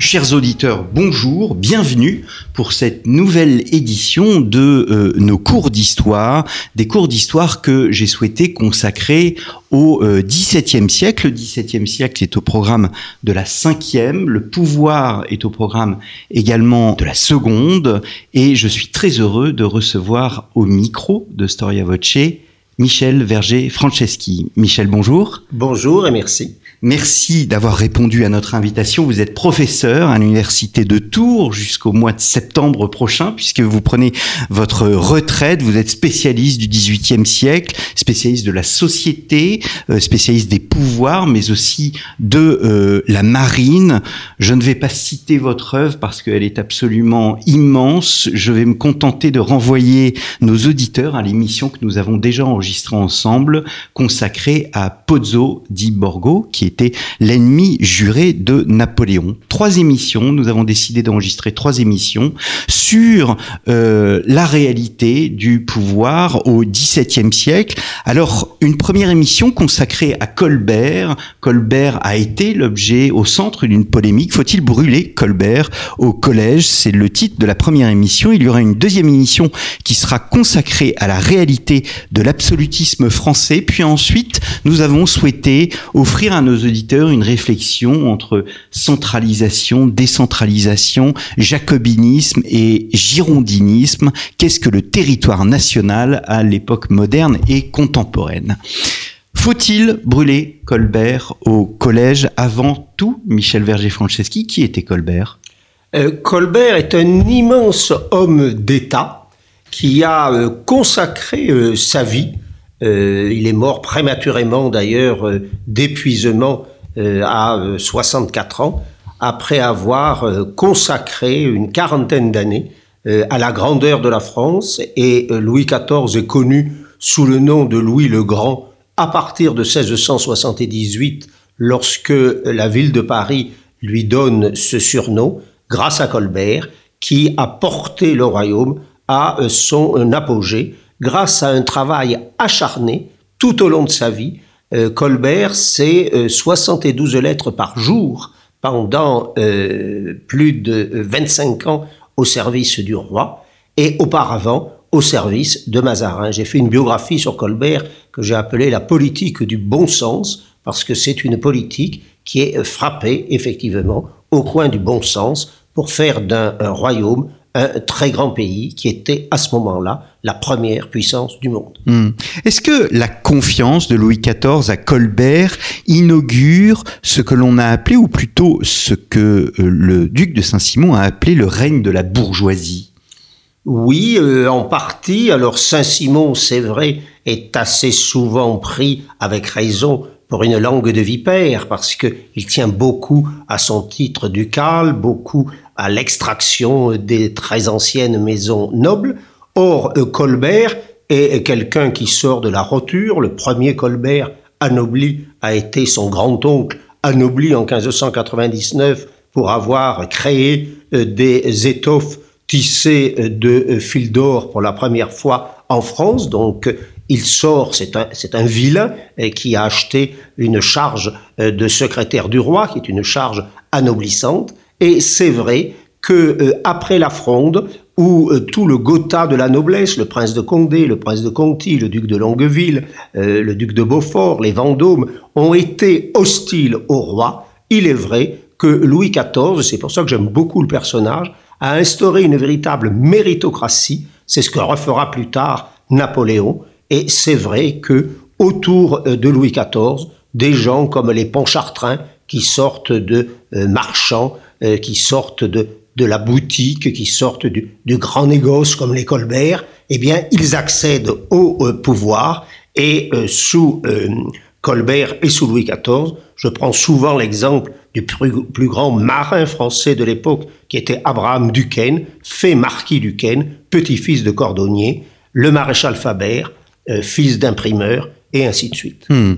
Chers auditeurs, bonjour, bienvenue pour cette nouvelle édition de euh, nos cours d'histoire, des cours d'histoire que j'ai souhaité consacrer au euh, XVIIe siècle. Le XVIIe siècle est au programme de la cinquième, le pouvoir est au programme également de la seconde, et je suis très heureux de recevoir au micro de Storia Voce Michel Verger-Franceschi. Michel, bonjour. Bonjour et merci. Merci d'avoir répondu à notre invitation. Vous êtes professeur à l'université de Tours jusqu'au mois de septembre prochain, puisque vous prenez votre retraite. Vous êtes spécialiste du XVIIIe siècle, spécialiste de la société, euh, spécialiste des pouvoirs, mais aussi de euh, la marine. Je ne vais pas citer votre œuvre parce qu'elle est absolument immense. Je vais me contenter de renvoyer nos auditeurs à l'émission que nous avons déjà enregistrée ensemble, consacrée à Pozzo di Borgo, qui était l'ennemi juré de Napoléon. Trois émissions, nous avons décidé d'enregistrer trois émissions sur euh, la réalité du pouvoir au XVIIe siècle. Alors, une première émission consacrée à Colbert. Colbert a été l'objet au centre d'une polémique. Faut-il brûler Colbert au collège? C'est le titre de la première émission. Il y aura une deuxième émission qui sera consacrée à la réalité de l'absolutisme français. Puis ensuite, nous avons souhaité offrir à nos auditeurs une réflexion entre centralisation, décentralisation, jacobinisme et girondinisme. Qu'est-ce que le territoire national à l'époque moderne et contemporaine? Faut-il brûler Colbert au collège avant tout Michel Verger-Franceschi, qui était Colbert? Euh, Colbert est un immense homme d'État qui a euh, consacré euh, sa vie euh, il est mort prématurément d'ailleurs euh, d'épuisement euh, à 64 ans, après avoir consacré une quarantaine d'années à la grandeur de la France. Et Louis XIV est connu sous le nom de Louis le Grand à partir de 1678, lorsque la ville de Paris lui donne ce surnom, grâce à Colbert, qui a porté le royaume à son apogée grâce à un travail acharné tout au long de sa vie. Euh, Colbert, c'est 72 euh, lettres par jour pendant euh, plus de 25 ans au service du roi et auparavant au service de Mazarin. J'ai fait une biographie sur Colbert que j'ai appelée la politique du bon sens parce que c'est une politique qui est frappée effectivement au coin du bon sens pour faire d'un royaume un très grand pays qui était à ce moment-là la première puissance du monde. Hmm. Est-ce que la confiance de Louis XIV à Colbert inaugure ce que l'on a appelé, ou plutôt ce que euh, le duc de Saint-Simon a appelé le règne de la bourgeoisie? Oui, euh, en partie. Alors Saint-Simon, c'est vrai, est assez souvent pris avec raison pour une langue de vipère, parce qu'il tient beaucoup à son titre ducal, beaucoup à l'extraction des très anciennes maisons nobles. Or, euh, Colbert est quelqu'un qui sort de la roture. Le premier Colbert anobli a été son grand-oncle anobli en 1599 pour avoir créé euh, des étoffes tissées euh, de fil d'or pour la première fois en France. Donc, il sort, c'est un, un vilain qui a acheté une charge de secrétaire du roi, qui est une charge anoblissante. Et c'est vrai que euh, après la Fronde, où euh, tout le Gotha de la noblesse, le prince de Condé, le prince de Conti, le duc de Longueville, euh, le duc de Beaufort, les Vendômes, ont été hostiles au roi, il est vrai que Louis XIV, c'est pour ça que j'aime beaucoup le personnage, a instauré une véritable méritocratie. C'est ce que refera plus tard Napoléon. Et c'est vrai que autour de Louis XIV, des gens comme les Pontchartrain, qui sortent de marchands, qui sortent de de la boutique, qui sortent du, grand négoce comme les Colbert, eh bien, ils accèdent au euh, pouvoir et euh, sous euh, Colbert et sous Louis XIV, je prends souvent l'exemple du plus, grand marin français de l'époque, qui était Abraham Duquesne, fait marquis Duquesne, petit-fils de cordonnier, le maréchal Faber, fils d'imprimeur, et ainsi de suite. Hmm.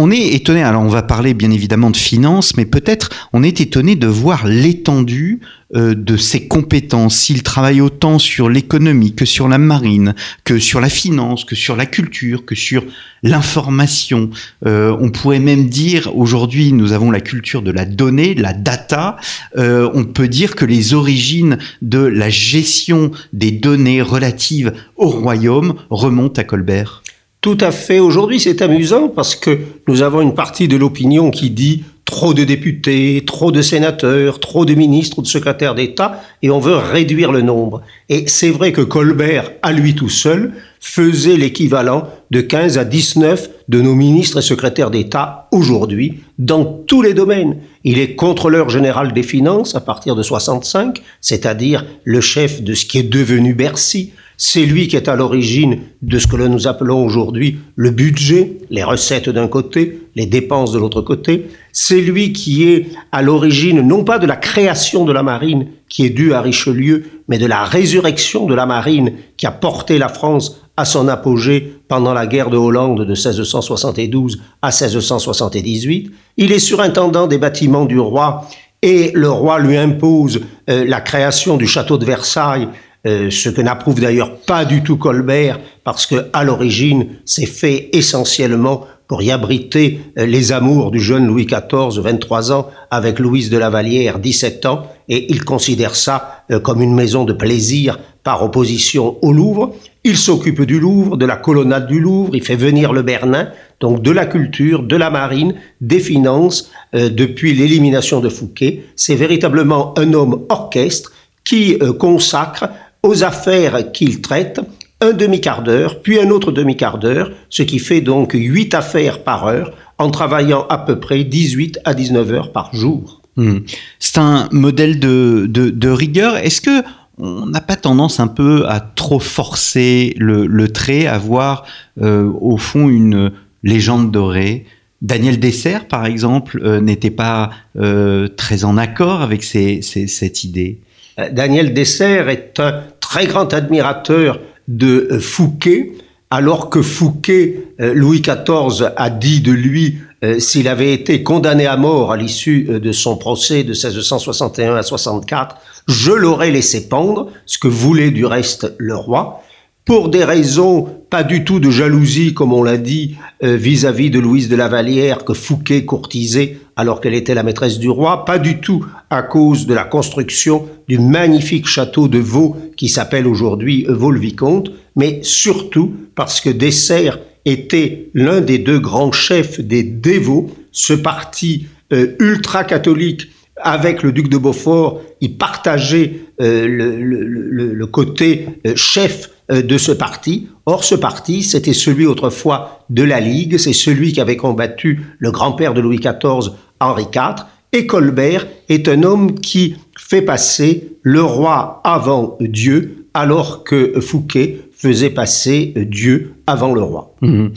On est étonné, alors on va parler bien évidemment de finances, mais peut-être on est étonné de voir l'étendue euh, de ses compétences. S'il travaille autant sur l'économie que sur la marine, que sur la finance, que sur la culture, que sur l'information. Euh, on pourrait même dire, aujourd'hui nous avons la culture de la donnée, la data. Euh, on peut dire que les origines de la gestion des données relatives au royaume remontent à Colbert. Tout à fait. Aujourd'hui, c'est amusant parce que nous avons une partie de l'opinion qui dit trop de députés, trop de sénateurs, trop de ministres ou de secrétaires d'État, et on veut réduire le nombre. Et c'est vrai que Colbert, à lui tout seul, faisait l'équivalent de 15 à 19 de nos ministres et secrétaires d'État aujourd'hui, dans tous les domaines. Il est contrôleur général des finances à partir de 65, c'est-à-dire le chef de ce qui est devenu Bercy. C'est lui qui est à l'origine de ce que nous appelons aujourd'hui le budget, les recettes d'un côté, les dépenses de l'autre côté. C'est lui qui est à l'origine non pas de la création de la marine qui est due à Richelieu, mais de la résurrection de la marine qui a porté la France à son apogée pendant la guerre de Hollande de 1672 à 1678. Il est surintendant des bâtiments du roi et le roi lui impose euh, la création du château de Versailles euh, ce que n'approuve d'ailleurs pas du tout Colbert, parce que à l'origine, c'est fait essentiellement pour y abriter euh, les amours du jeune Louis XIV, 23 ans, avec Louise de la Vallière, 17 ans, et il considère ça euh, comme une maison de plaisir par opposition au Louvre. Il s'occupe du Louvre, de la colonnade du Louvre, il fait venir le Bernin, donc de la culture, de la marine, des finances, depuis l'élimination de Fouquet. C'est véritablement un homme orchestre qui consacre aux affaires qu'il traite un demi-quart d'heure, puis un autre demi-quart d'heure, ce qui fait donc huit affaires par heure, en travaillant à peu près 18 à 19 heures par jour. Hmm. C'est un modèle de, de, rigueur. Est-ce que on n'a pas tendance un peu à trop forcer le, trait, à voir euh, au fond une légende dorée? Daniel Dessert, par exemple, euh, n'était pas euh, très en accord avec cette idée. Euh, Daniel Dessert est un très grand admirateur de euh, Fouquet, alors que Fouquet, euh, Louis XIV a dit de lui, s'il avait été condamné à mort à l'issue de son procès de 1661 à 64, je l'aurais laissé pendre, ce que voulait du reste le roi, pour des raisons pas du tout de jalousie, comme on l'a dit, euh, vis-à-vis de Louise de la Vallière que Fouquet courtisait alors qu'elle était la maîtresse du roi, pas du tout à cause de la construction du magnifique château de Vaux qui s'appelle aujourd'hui Vaux-le-Vicomte, mais surtout parce que Dessert était l'un des deux grands chefs des dévots, ce parti euh, ultra-catholique avec le duc de Beaufort, il partageait euh, le, côté chef euh, de ce parti. Or, ce parti, c'était celui autrefois de la Ligue, c'est celui qui avait combattu le grand-père de Louis XIV, Henri IV, et Colbert est un homme qui fait passer le roi avant Dieu, alors que Fouquet faisait passer Dieu avant le roi. Mmh.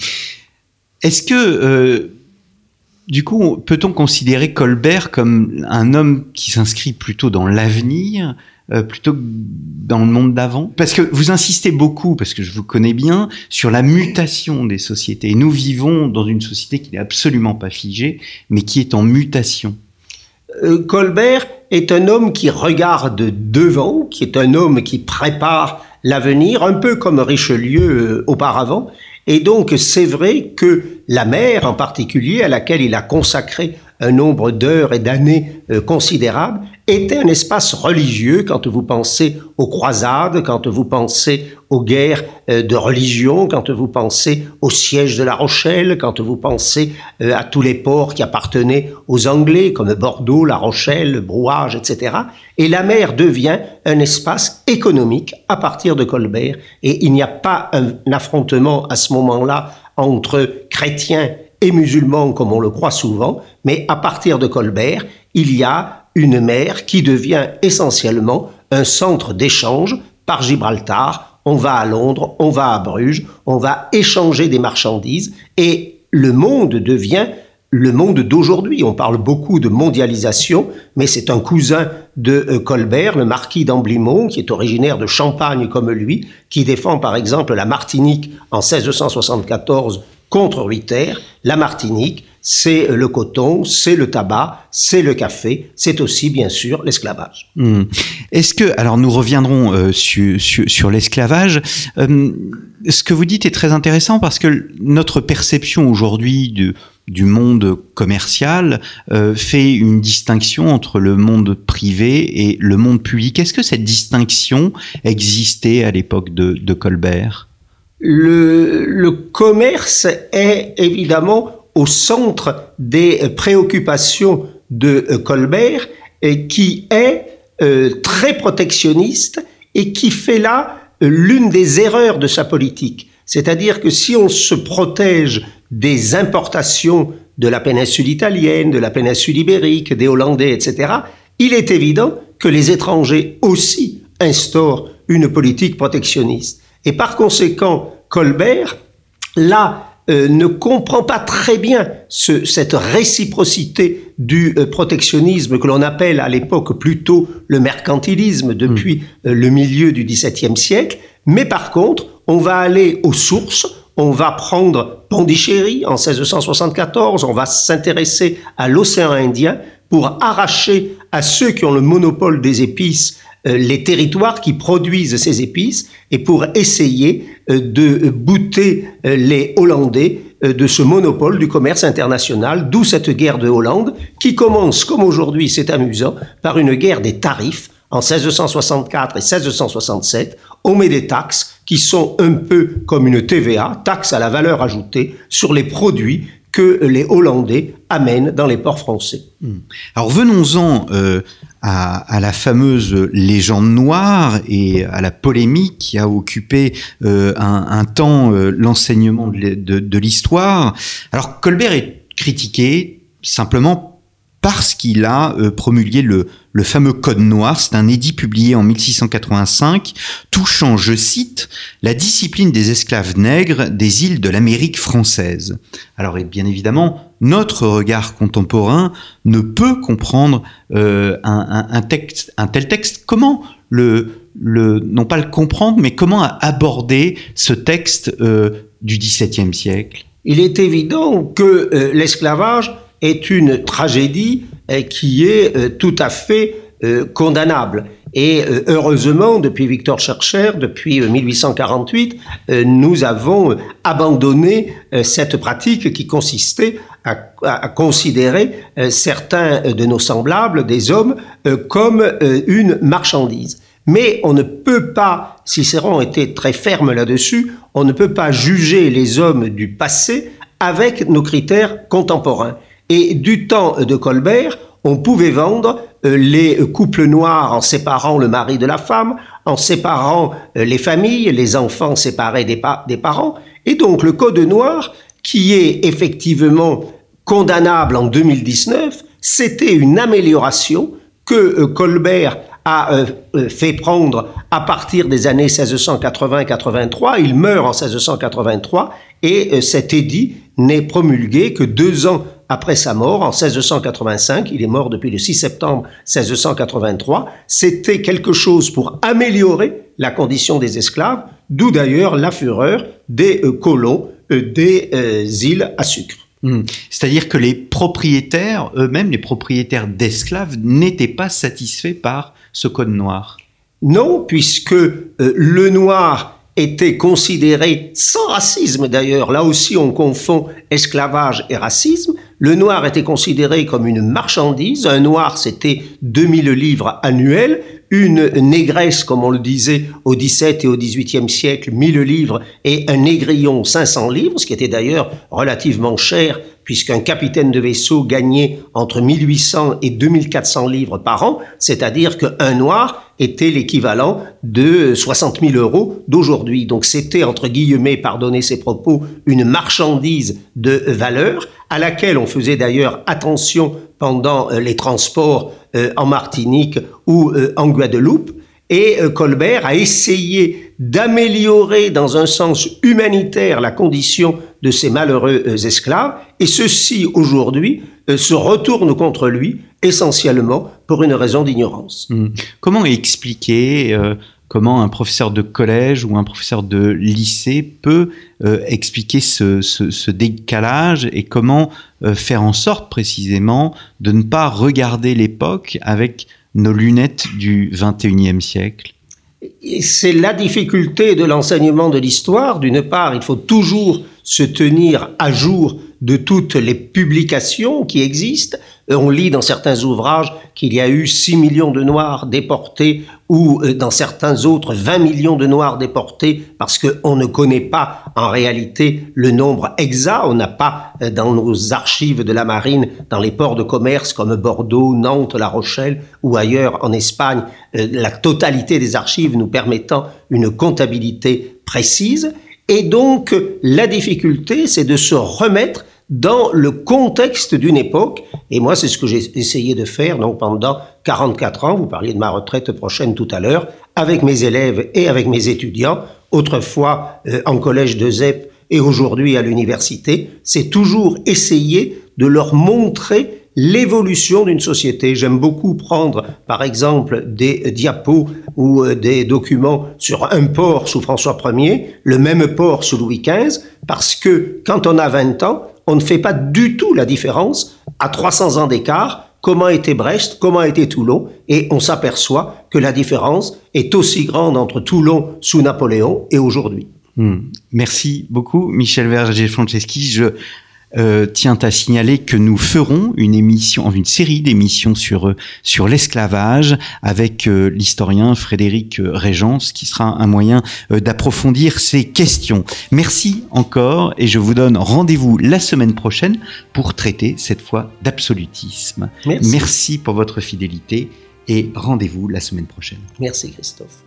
Est-ce que, euh, du coup, peut-on considérer Colbert comme un homme qui s'inscrit plutôt dans l'avenir euh, plutôt que dans le monde d'avant Parce que vous insistez beaucoup, parce que je vous connais bien, sur la mutation des sociétés. nous vivons dans une société qui n'est absolument pas figée, mais qui est en mutation. Euh, Colbert est un homme qui regarde devant, qui est un homme qui prépare l'avenir, un peu comme Richelieu euh, auparavant. Et donc c'est vrai que la mer en particulier, à laquelle il a consacré un nombre d'heures et d'années considérables, était un espace religieux quand vous pensez aux croisades, quand vous pensez aux guerres euh, de religion, quand vous pensez au siège de La Rochelle, quand vous pensez euh, à tous les ports qui appartenaient aux Anglais, comme Bordeaux, La Rochelle, Brouage, etc. Et la mer devient un espace économique à partir de Colbert, et il n'y a pas un affrontement à ce moment-là entre chrétiens et musulmans comme on le croit souvent, mais à partir de Colbert, il y a une mer qui devient essentiellement un centre d'échange par Gibraltar. On va à Londres, on va à Bruges, on va échanger des marchandises et le monde devient le monde d'aujourd'hui. On parle beaucoup de mondialisation, mais c'est un cousin de euh, Colbert, le marquis d'Amblimont, qui est originaire de Champagne comme lui, qui défend par exemple la Martinique en 1674 contre Ruyter, la Martinique, c'est le coton, c'est le tabac, c'est le café, c'est aussi bien sûr l'esclavage. Hmm. Est-ce que, alors nous reviendrons euh, sur, l'esclavage, euh, ce que vous dites est très intéressant parce que notre perception aujourd'hui du, monde commercial euh, fait une distinction entre le monde privé et le monde public. Est-ce que cette distinction existait à l'époque de Colbert? Le, le commerce est évidemment au centre des préoccupations de euh, Colbert, qui est euh, très protectionniste et qui fait là euh, l'une des erreurs de sa politique. C'est-à-dire que si on se protège des importations de la péninsule italienne, de la péninsule ibérique, des Hollandais, etc., il est évident que les étrangers aussi instaurent une politique protectionniste. Et par conséquent, Colbert, là, euh, ne comprend pas très bien cette réciprocité du euh, protectionnisme que l'on appelle à l'époque plutôt le mercantilisme depuis hmm. euh, le milieu du XVIIe siècle. Mais par contre, on va aller aux sources, on va prendre Pondichéry en 1674, on va s'intéresser à l'océan Indien pour arracher à ceux qui ont le monopole des épices les territoires qui produisent ces épices et pour essayer euh, de bouter euh, les Hollandais euh, de ce monopole du commerce international, d'où cette guerre de Hollande qui commence, comme aujourd'hui c'est amusant, par une guerre des tarifs en 1664 et 1667, on met des taxes qui sont un peu comme une TVA, taxe à la valeur ajoutée, sur les produits que les Hollandais amènent dans les ports français. Hmm. Alors venons-en euh, à, la fameuse légende noire et à la polémique qui a occupé euh, un, temps euh, l'enseignement de, de l'histoire. Alors Colbert est critiqué simplement parce qu'il a euh, promulgué le, fameux Code noir. C'est un édit publié en 1685 touchant, je cite, la discipline des esclaves nègres des îles de l'Amérique française. Alors bien évidemment, notre regard contemporain ne peut comprendre euh, un, tel texte. Comment le, le, non pas le comprendre, mais comment aborder ce texte euh, du XVIIe siècle? Il est évident que euh, l'esclavage est une tragédie euh, qui est euh, tout à fait euh, condamnable. Et heureusement, depuis Victor Schircher, depuis 1848, nous avons abandonné cette pratique qui consistait à, à considérer certains de nos semblables, des hommes, comme une marchandise. Mais on ne peut pas, Cicéron était très ferme là-dessus, on ne peut pas juger les hommes du passé avec nos critères contemporains. Et du temps de Colbert, on pouvait vendre euh, les couples noirs en séparant le mari de la femme, en séparant euh, les familles, les enfants séparés des, parents. Et donc le Code noir, qui est effectivement condamnable en 2019, c'était une amélioration que euh, Colbert a fait prendre à partir des années 1680-83. Il meurt en 1683 et cet édit n'est promulgué que deux ans après sa mort en 1685, il est mort depuis le 6 septembre 1683, c'était quelque chose pour améliorer la condition des esclaves, d'où d'ailleurs la fureur des euh, colons euh, des euh, îles à sucre. Hmm. C'est-à-dire que les propriétaires, eux-mêmes, les propriétaires d'esclaves, n'étaient pas satisfaits par ce code noir. Non, puisque le noir était considéré, sans racisme d'ailleurs, là aussi on confond esclavage et racisme, le noir était considéré comme une marchandise, un noir c'était 2000 livres annuels, une négresse, comme on le disait au XVIIe et au XVIIIe siècle, 1000 livres, et un négrillon 500 livres, ce qui était d'ailleurs relativement cher puisqu'un capitaine de vaisseau gagnait entre 1800 et 2400 livres par an, c'est-à-dire qu'un noir était l'équivalent de 60 000 euros d'aujourd'hui. Donc c'était, entre guillemets, pardonnez ces propos, une marchandise de valeur à laquelle on faisait d'ailleurs attention pendant euh, les transports euh, en Martinique ou euh, en Guadeloupe. Et Colbert a essayé d'améliorer dans un sens humanitaire la condition de ces malheureux esclaves, et ceux-ci aujourd'hui se retournent contre lui essentiellement pour une raison d'ignorance. Mmh. Comment expliquer comment un professeur de collège ou un professeur de lycée peut euh, expliquer ce, ce, décalage et comment euh, faire en sorte précisément de ne pas regarder l'époque avec nos lunettes du 21e siècle? C'est la difficulté de l'enseignement de l'histoire. D'une part, il faut toujours se tenir à jour de toutes les publications qui existent. On lit dans certains ouvrages qu'il y a eu 6 millions de Noirs déportés ou euh, dans certains autres 20 millions de Noirs déportés parce qu'on ne connaît pas en réalité le nombre exact. On n'a pas euh, dans nos archives de la marine, dans les ports de commerce comme Bordeaux, Nantes, La Rochelle ou ailleurs en Espagne, euh, la totalité des archives nous permettant une comptabilité précise. Et donc, la difficulté, c'est de se remettre dans le contexte d'une époque. Et moi, c'est ce que j'ai essayé de faire pendant 44 ans. Vous parliez de ma retraite prochaine tout à l'heure, avec mes élèves et avec mes étudiants. Autrefois euh, en collège de ZEP et aujourd'hui à l'université, c'est toujours essayer de leur montrer l'évolution d'une société. J'aime beaucoup prendre, par exemple, des diapos ou euh, des documents sur un port sous François Ier, le même port sous Louis XV, parce que quand on a 20 ans, on ne fait pas du tout la différence à 300 ans d'écart comment était Brest, comment était Toulon, et on s'aperçoit que la différence est aussi grande entre Toulon sous Napoléon et aujourd'hui. Hmm. Merci beaucoup, Michel Verger-Franceschi. Je euh, tient à signaler que nous ferons une émission, une série d'émissions sur euh, sur l'esclavage avec euh, l'historien Frédéric Régence, qui sera un moyen d'approfondir ces questions. Merci encore et je vous donne rendez-vous la semaine prochaine pour traiter cette fois d'absolutisme. Merci pour votre fidélité et rendez-vous la semaine prochaine. Merci Christophe.